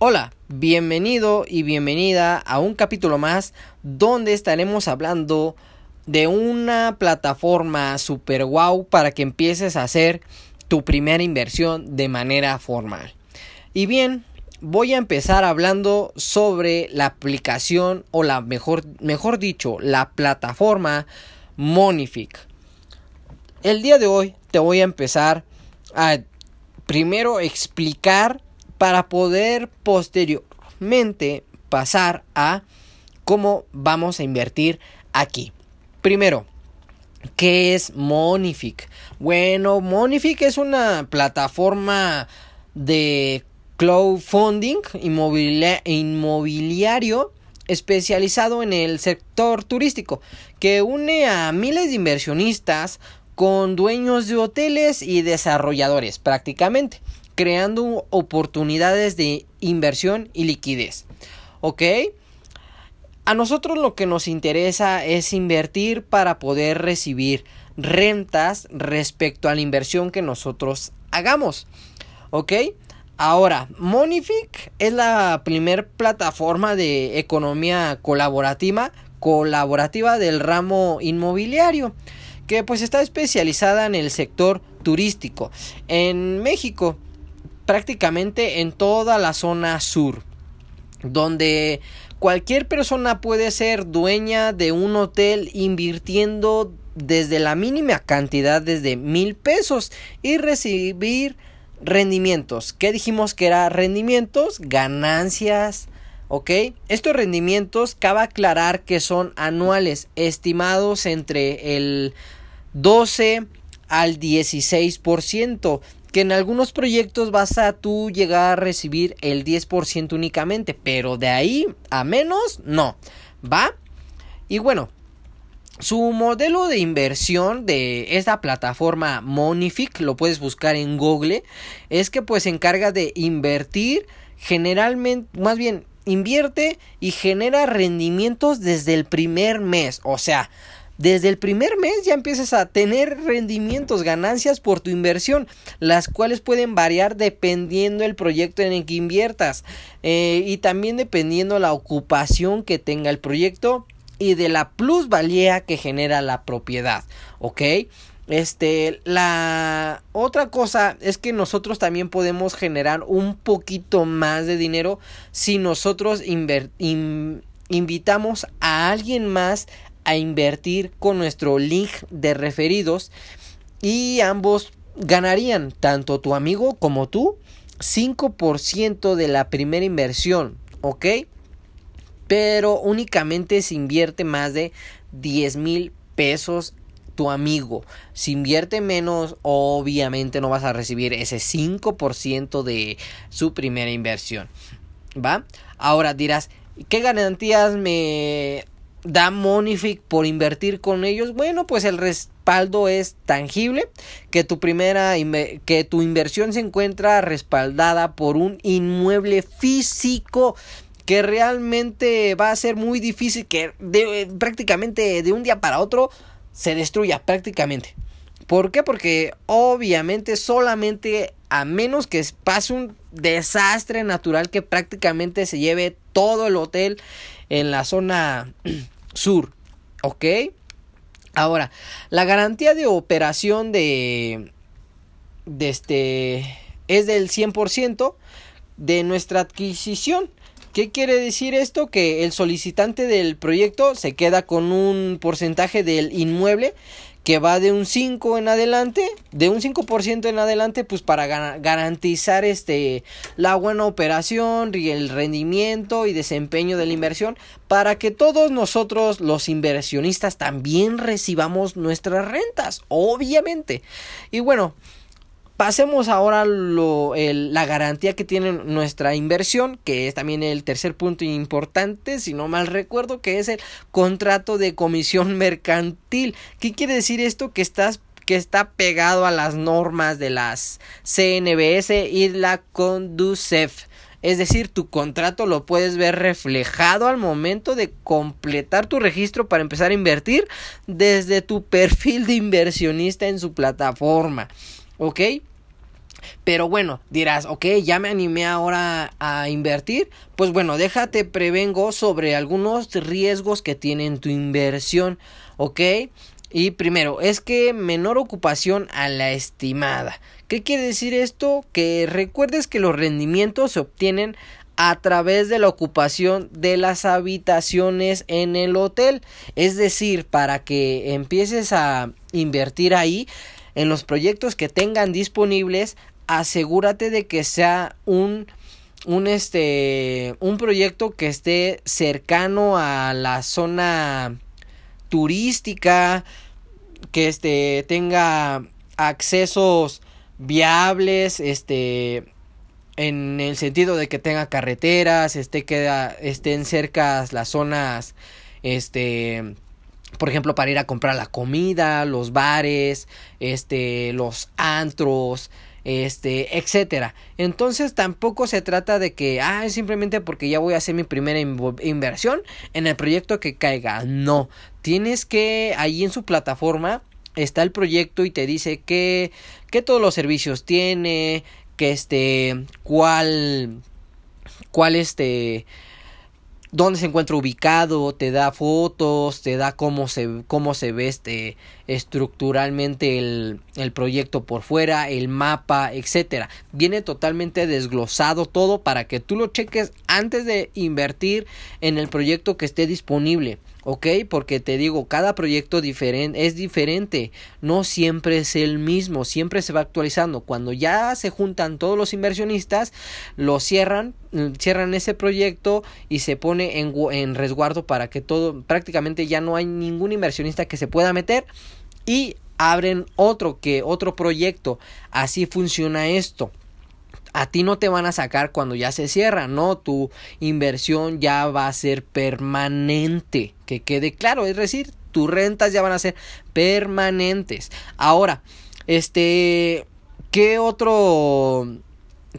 Hola, bienvenido y bienvenida a un capítulo más donde estaremos hablando de una plataforma super wow para que empieces a hacer tu primera inversión de manera formal. Y bien, voy a empezar hablando sobre la aplicación o la mejor, mejor dicho, la plataforma Monific. El día de hoy te voy a empezar a primero explicar para poder posteriormente pasar a cómo vamos a invertir aquí. Primero, ¿qué es Monific? Bueno, Monific es una plataforma de crowdfunding inmobiliario especializado en el sector turístico que une a miles de inversionistas con dueños de hoteles y desarrolladores prácticamente creando oportunidades de inversión y liquidez. ¿Ok? A nosotros lo que nos interesa es invertir para poder recibir rentas respecto a la inversión que nosotros hagamos. ¿Ok? Ahora, Monific es la primer plataforma de economía colaborativa, colaborativa del ramo inmobiliario, que pues está especializada en el sector turístico. En México, prácticamente en toda la zona sur, donde cualquier persona puede ser dueña de un hotel invirtiendo desde la mínima cantidad, desde mil pesos, y recibir rendimientos. ¿Qué dijimos que era rendimientos? Ganancias. ¿Ok? Estos rendimientos cabe aclarar que son anuales, estimados entre el 12 al 16% que en algunos proyectos vas a tú llegar a recibir el 10% únicamente, pero de ahí a menos no, ¿va? Y bueno, su modelo de inversión de esta plataforma Monific, lo puedes buscar en Google, es que pues se encarga de invertir generalmente, más bien, invierte y genera rendimientos desde el primer mes, o sea, desde el primer mes ya empiezas a tener rendimientos, ganancias por tu inversión, las cuales pueden variar dependiendo el proyecto en el que inviertas eh, y también dependiendo la ocupación que tenga el proyecto y de la plusvalía que genera la propiedad, ¿ok? Este, la otra cosa es que nosotros también podemos generar un poquito más de dinero si nosotros invitamos a alguien más a invertir con nuestro link de referidos y ambos ganarían, tanto tu amigo como tú, 5% de la primera inversión, ¿ok? Pero únicamente se invierte más de 10 mil pesos tu amigo. Si invierte menos, obviamente no vas a recibir ese 5% de su primera inversión. ¿Va? Ahora dirás, ¿qué garantías me da Monific por invertir con ellos? Bueno, pues el respaldo es tangible, que tu primera que tu inversión se encuentra respaldada por un inmueble físico que realmente va a ser muy difícil que prácticamente de un día para otro se destruya prácticamente. ¿Por qué? Porque obviamente solamente a menos que pase un desastre natural que prácticamente se lleve todo el hotel en la zona sur. ¿Ok? Ahora, la garantía de operación de, de este es del 100% de nuestra adquisición. ¿Qué quiere decir esto? Que el solicitante del proyecto se queda con un porcentaje del inmueble que va de un 5 en adelante, de un 5% en adelante, pues para garantizar este la buena operación y el rendimiento y desempeño de la inversión para que todos nosotros los inversionistas también recibamos nuestras rentas, obviamente. Y bueno, Pasemos ahora a la garantía que tiene nuestra inversión, que es también el tercer punto importante, si no mal recuerdo, que es el contrato de comisión mercantil. ¿Qué quiere decir esto? Que estás que está pegado a las normas de las CNBS y la Conducef. Es decir, tu contrato lo puedes ver reflejado al momento de completar tu registro para empezar a invertir desde tu perfil de inversionista en su plataforma. ¿Ok? Pero bueno, dirás, ok, ya me animé ahora a invertir. Pues bueno, déjate prevengo sobre algunos riesgos que tiene tu inversión, ok. Y primero, es que menor ocupación a la estimada. ¿Qué quiere decir esto? Que recuerdes que los rendimientos se obtienen a través de la ocupación de las habitaciones en el hotel. Es decir, para que empieces a invertir ahí en los proyectos que tengan disponibles, asegúrate de que sea un un este un proyecto que esté cercano a la zona turística que este tenga accesos viables este en el sentido de que tenga carreteras, esté queda, estén cerca las zonas, este, por ejemplo, para ir a comprar la comida, los bares, este, los antros, este, etcétera. Entonces tampoco se trata de que, ah, simplemente porque ya voy a hacer mi primera inversión en el proyecto que caiga. No, tienes que ahí en su plataforma está el proyecto y te dice que, que todos los servicios tiene, que este, cuál, cuál este, dónde se encuentra ubicado, te da fotos, te da cómo se, cómo se ve este, estructuralmente el, el proyecto por fuera, el mapa, etcétera. Viene totalmente desglosado todo para que tú lo cheques antes de invertir en el proyecto que esté disponible. ¿Ok? Porque te digo, cada proyecto diferente es diferente, no siempre es el mismo, siempre se va actualizando. Cuando ya se juntan todos los inversionistas, lo cierran, mm, cierran ese proyecto y se pone en, en resguardo para que todo, prácticamente ya no hay ningún inversionista que se pueda meter y abren otro que otro proyecto. Así funciona esto a ti no te van a sacar cuando ya se cierra, no, tu inversión ya va a ser permanente, que quede claro, es decir, tus rentas ya van a ser permanentes. Ahora, este, ¿qué otro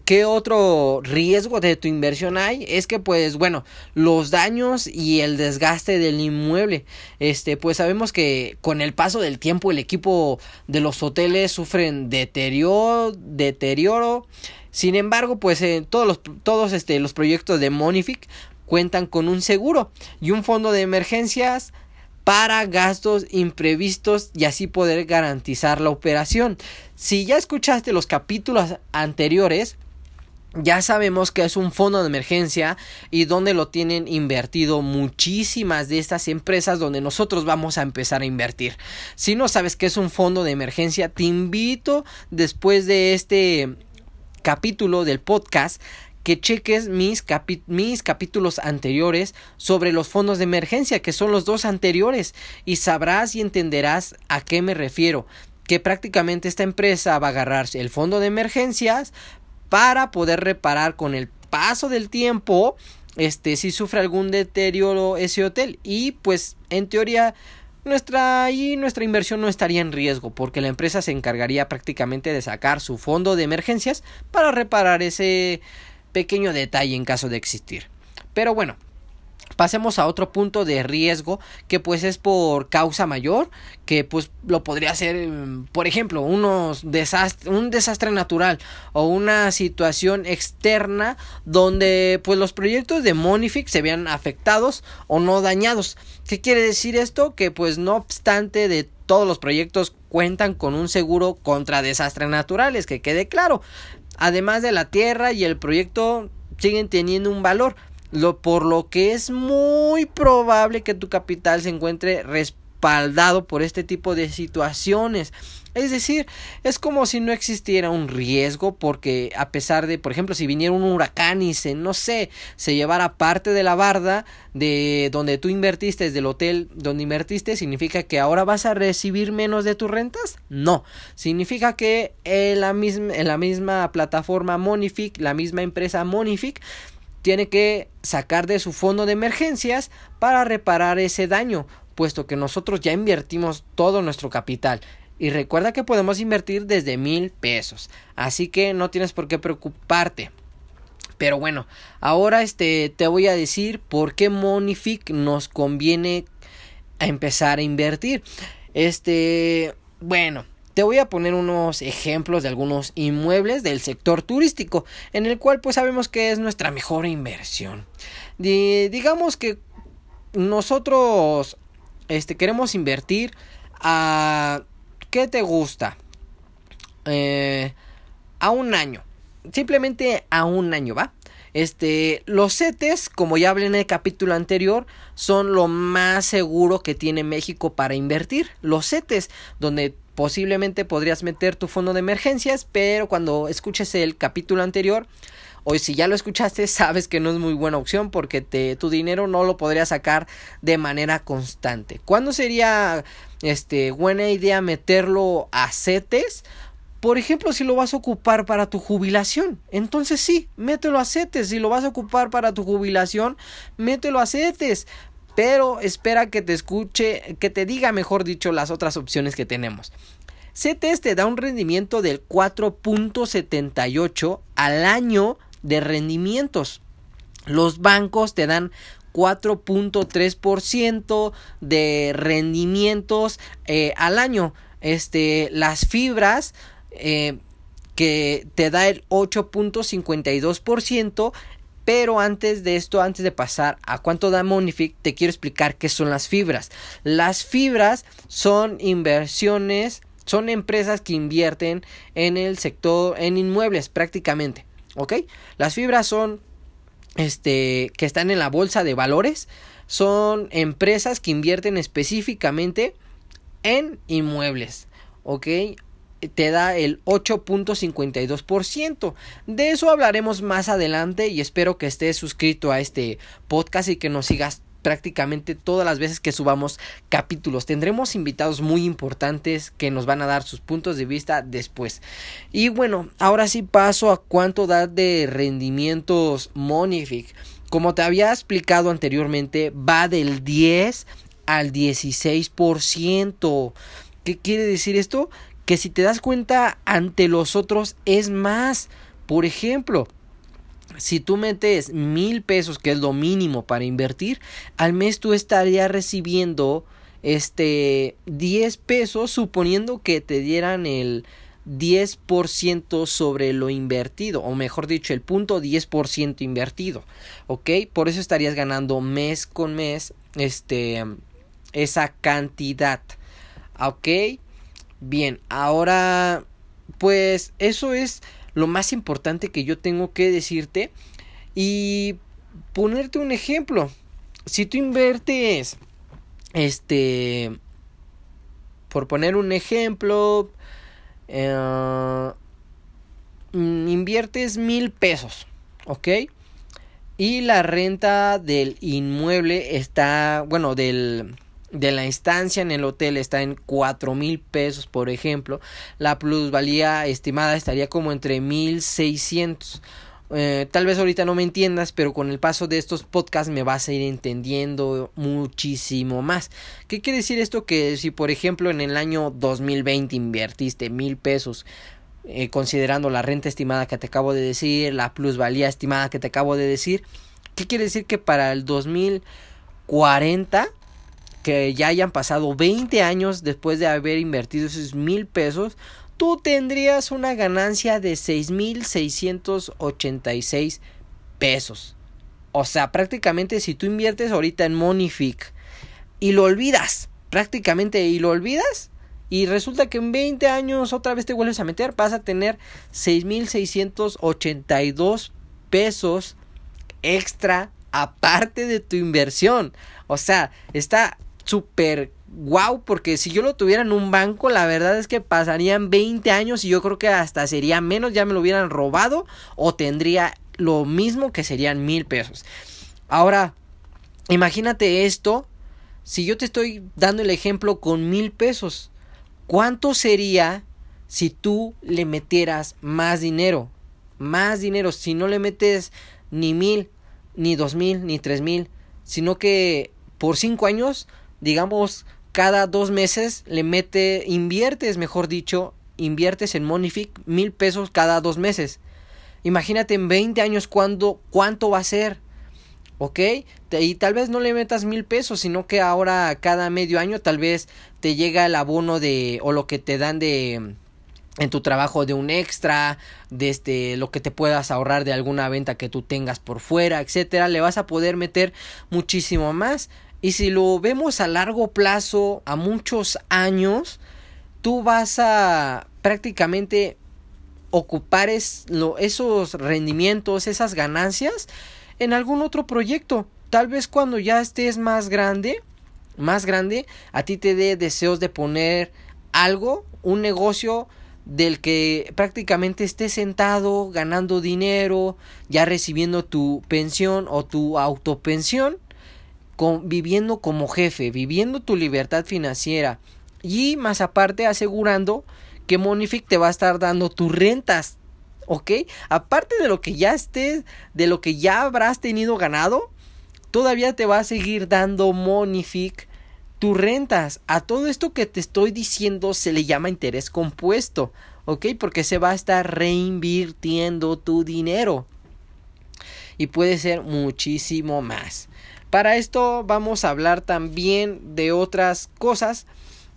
¿Qué otro riesgo de tu inversión hay? Es que pues bueno, los daños y el desgaste del inmueble. Este, pues sabemos que con el paso del tiempo el equipo de los hoteles sufren deterioro, deterioro sin embargo, pues en todos los, todos este, los proyectos de Monific cuentan con un seguro y un fondo de emergencias para gastos imprevistos y así poder garantizar la operación. Si ya escuchaste los capítulos anteriores, ya sabemos que es un fondo de emergencia y donde lo tienen invertido muchísimas de estas empresas donde nosotros vamos a empezar a invertir. Si no sabes qué es un fondo de emergencia, te invito después de este capítulo del podcast que cheques mis, mis capítulos anteriores sobre los fondos de emergencia, que son los dos anteriores, y sabrás y entenderás a qué me refiero, que prácticamente esta empresa va a agarrarse el fondo de emergencias para poder reparar con el paso del tiempo este si sufre algún deterioro ese hotel. Y pues en teoría nuestra y nuestra inversión no estaría en riesgo porque la empresa se encargaría prácticamente de sacar su fondo de emergencias para reparar ese pequeño detalle en caso de existir. Pero bueno, pasemos a otro punto de riesgo que pues es por causa mayor que pues lo podría ser mm, por ejemplo unos un desastre natural o una situación externa donde pues los proyectos de Monific se vean afectados o no dañados. ¿qué quiere decir esto? que pues no obstante de todos los proyectos cuentan con un seguro contra desastres naturales que quede claro. Además de la tierra y el proyecto siguen teniendo un valor lo, por lo que es muy probable que tu capital se encuentre respaldado por este tipo de situaciones. Es decir, es como si no existiera un riesgo porque a pesar de, por ejemplo, si viniera un huracán y se, no sé, se llevara parte de la barda de donde tú invertiste, del hotel donde invertiste, ¿significa que ahora vas a recibir menos de tus rentas? No, significa que en la misma, en la misma plataforma Monific, la misma empresa Monific, tiene que sacar de su fondo de emergencias para reparar ese daño, puesto que nosotros ya invertimos todo nuestro capital. Y recuerda que podemos invertir desde mil pesos. Así que no tienes por qué preocuparte. Pero bueno, ahora este te voy a decir por qué Monific nos conviene empezar a invertir. Este, bueno, te voy a poner unos ejemplos de algunos inmuebles del sector turístico, en el cual pues sabemos que es nuestra mejor inversión. digamos que nosotros este, queremos invertir a... ¿Qué te gusta? Eh, a un año. Simplemente a un año, ¿va? Este, los CETES, como ya hablé en el capítulo anterior, son lo más seguro que tiene México para invertir. Los CETES, donde posiblemente podrías meter tu fondo de emergencias, pero cuando escuches el capítulo anterior, o si ya lo escuchaste, sabes que no es muy buena opción porque te, tu dinero no lo podrías sacar de manera constante. ¿Cuándo sería este, buena idea meterlo a CETES? Por ejemplo, si lo vas a ocupar para tu jubilación, entonces sí, mételo a CETES. Si lo vas a ocupar para tu jubilación, mételo a CETES. Pero espera que te escuche, que te diga, mejor dicho, las otras opciones que tenemos. CETES te da un rendimiento del 4.78 al año de rendimientos. Los bancos te dan 4.3% de rendimientos eh, al año. Este, las fibras eh, que te da el 8.52%. Pero antes de esto, antes de pasar a cuánto da Monific, te quiero explicar qué son las fibras. Las fibras son inversiones, son empresas que invierten en el sector, en inmuebles prácticamente. ¿Ok? Las fibras son, este, que están en la bolsa de valores, son empresas que invierten específicamente en inmuebles. ¿Ok? Te da el 8.52%. De eso hablaremos más adelante y espero que estés suscrito a este podcast y que nos sigas prácticamente todas las veces que subamos capítulos. Tendremos invitados muy importantes que nos van a dar sus puntos de vista después. Y bueno, ahora sí paso a cuánto da de rendimientos Monific. Como te había explicado anteriormente, va del 10 al 16%. ¿Qué quiere decir esto? Que si te das cuenta ante los otros es más. Por ejemplo, si tú metes mil pesos, que es lo mínimo para invertir, al mes tú estarías recibiendo este 10 pesos suponiendo que te dieran el 10% sobre lo invertido, o mejor dicho, el punto 10% invertido, ¿ok? Por eso estarías ganando mes con mes, este, esa cantidad, ¿ok? Bien, ahora pues eso es lo más importante que yo tengo que decirte y ponerte un ejemplo. Si tú inviertes, este, por poner un ejemplo, eh, inviertes mil pesos, ¿ok? Y la renta del inmueble está, bueno, del, de la instancia en el hotel está en cuatro mil pesos por ejemplo la plusvalía estimada estaría como entre mil seiscientos eh, tal vez ahorita no me entiendas, pero con el paso de estos podcasts me vas a ir entendiendo muchísimo más. ¿Qué quiere decir esto? Que si por ejemplo en el año 2020 invertiste mil pesos, eh, considerando la renta estimada que te acabo de decir, la plusvalía estimada que te acabo de decir, ¿qué quiere decir? Que para el 2040 que ya hayan pasado 20 años después de haber invertido esos mil pesos, tú tendrías una ganancia de 6.686 pesos. O sea, prácticamente si tú inviertes ahorita en Monific y lo olvidas, prácticamente y lo olvidas, y resulta que en 20 años otra vez te vuelves a meter, vas a tener 6.682 pesos extra aparte de tu inversión. O sea, está súper guau, porque si yo lo tuviera en un banco, la verdad es que pasarían 20 años y yo creo que hasta sería menos, ya me lo hubieran robado o tendría lo mismo que serían mil pesos. Ahora, imagínate esto, si yo te estoy dando el ejemplo con mil pesos, ¿cuánto sería si tú le metieras más dinero? Más dinero, si no le metes ni mil, ni dos mil, ni tres mil, sino que por cinco años digamos, cada dos meses le mete, inviertes, mejor dicho, inviertes en Monific mil pesos cada dos meses. Imagínate en 20 años cuándo, cuánto va a ser. ¿ok? Y tal vez no le metas mil pesos, sino que ahora cada medio año tal vez te llega el abono de o lo que te dan de en tu trabajo de un extra, de este lo que te puedas ahorrar de alguna venta que tú tengas por fuera, etcétera, le vas a poder meter muchísimo más. Y si lo vemos a largo plazo, a muchos años, tú vas a prácticamente ocupar esos rendimientos, esas ganancias en algún otro proyecto. Tal vez cuando ya estés más grande, más grande, a ti te dé deseos de poner algo, un negocio del que prácticamente estés sentado ganando dinero, ya recibiendo tu pensión o tu autopensión, viviendo como jefe, viviendo tu libertad financiera y más aparte asegurando que Monific te va a estar dando tus rentas. ¿Ok? Aparte de lo que ya estés, de lo que ya habrás tenido ganado, todavía te va a seguir dando Monific tus rentas. A todo esto que te estoy diciendo se le llama interés compuesto. ¿Ok? Porque se va a estar reinvirtiendo tu dinero. Y puede ser muchísimo más. Para esto vamos a hablar también de otras cosas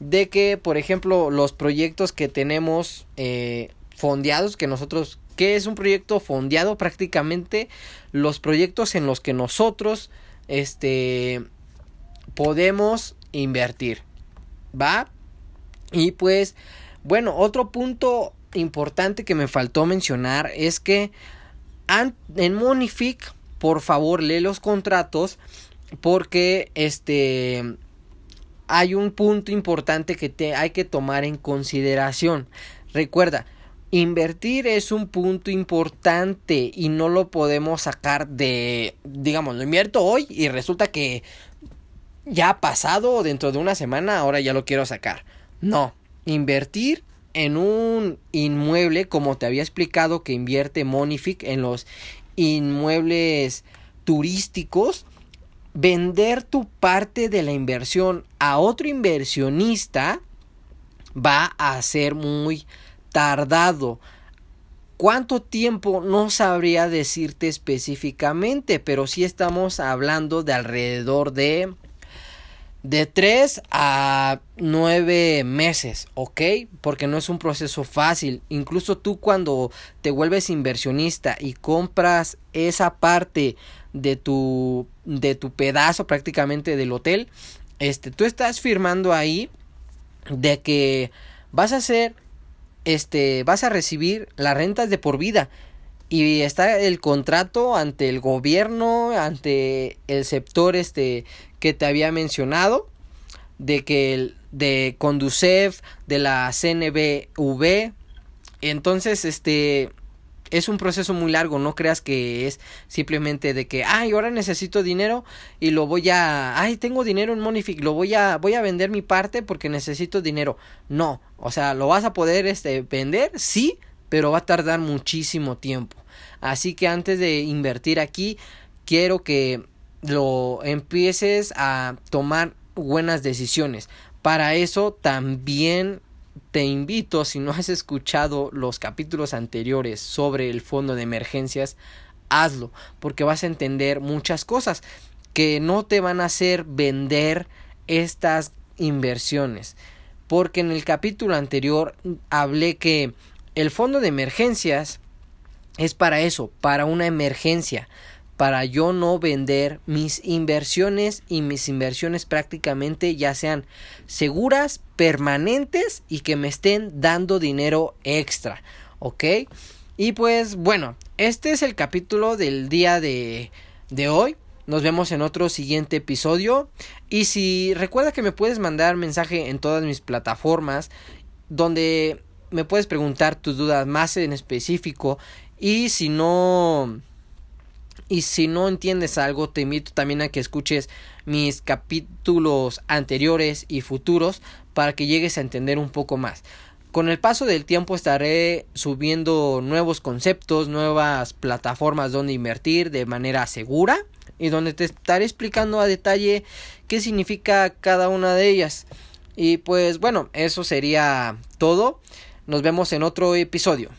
de que, por ejemplo, los proyectos que tenemos eh, fondeados, que nosotros, ¿qué es un proyecto fondeado? Prácticamente los proyectos en los que nosotros, este, podemos invertir, ¿va? Y pues, bueno, otro punto importante que me faltó mencionar es que en Monific, por favor, lee los contratos porque este hay un punto importante que te hay que tomar en consideración. Recuerda, invertir es un punto importante y no lo podemos sacar de, digamos, lo invierto hoy y resulta que ya ha pasado dentro de una semana, ahora ya lo quiero sacar. No, invertir en un inmueble, como te había explicado que invierte Monific en los inmuebles turísticos, vender tu parte de la inversión a otro inversionista va a ser muy tardado. ¿Cuánto tiempo? No sabría decirte específicamente, pero sí estamos hablando de alrededor de de 3 a 9 meses, ¿ok? Porque no es un proceso fácil. Incluso tú cuando te vuelves inversionista y compras esa parte de tu de tu pedazo prácticamente del hotel, este tú estás firmando ahí de que vas a hacer este vas a recibir las rentas de por vida y está el contrato ante el gobierno, ante el sector este que te había mencionado de que el de Conducef, de la CNBV, entonces este es un proceso muy largo, no creas que es simplemente de que, ay, ahora necesito dinero y lo voy a, ay, tengo dinero en Monific, lo voy a, voy a vender mi parte porque necesito dinero. No, o sea, lo vas a poder este, vender, sí, pero va a tardar muchísimo tiempo. Así que antes de invertir aquí, quiero que lo empieces a tomar buenas decisiones. Para eso también te invito, si no has escuchado los capítulos anteriores sobre el fondo de emergencias, hazlo, porque vas a entender muchas cosas que no te van a hacer vender estas inversiones. Porque en el capítulo anterior hablé que el fondo de emergencias es para eso, para una emergencia, para yo no vender mis inversiones y mis inversiones prácticamente ya sean seguras, permanentes y que me estén dando dinero extra, ¿ok? Y pues bueno, este es el capítulo del día de, de hoy. Nos vemos en otro siguiente episodio. Y si recuerda que me puedes mandar mensaje en todas mis plataformas donde me puedes preguntar tus dudas más en específico. Y si no y si no entiendes algo, te invito también a que escuches mis capítulos anteriores y futuros para que llegues a entender un poco más. Con el paso del tiempo estaré subiendo nuevos conceptos, nuevas plataformas donde invertir de manera segura y donde te estaré explicando a detalle qué significa cada una de ellas. Y pues bueno, eso sería todo. Nos vemos en otro episodio.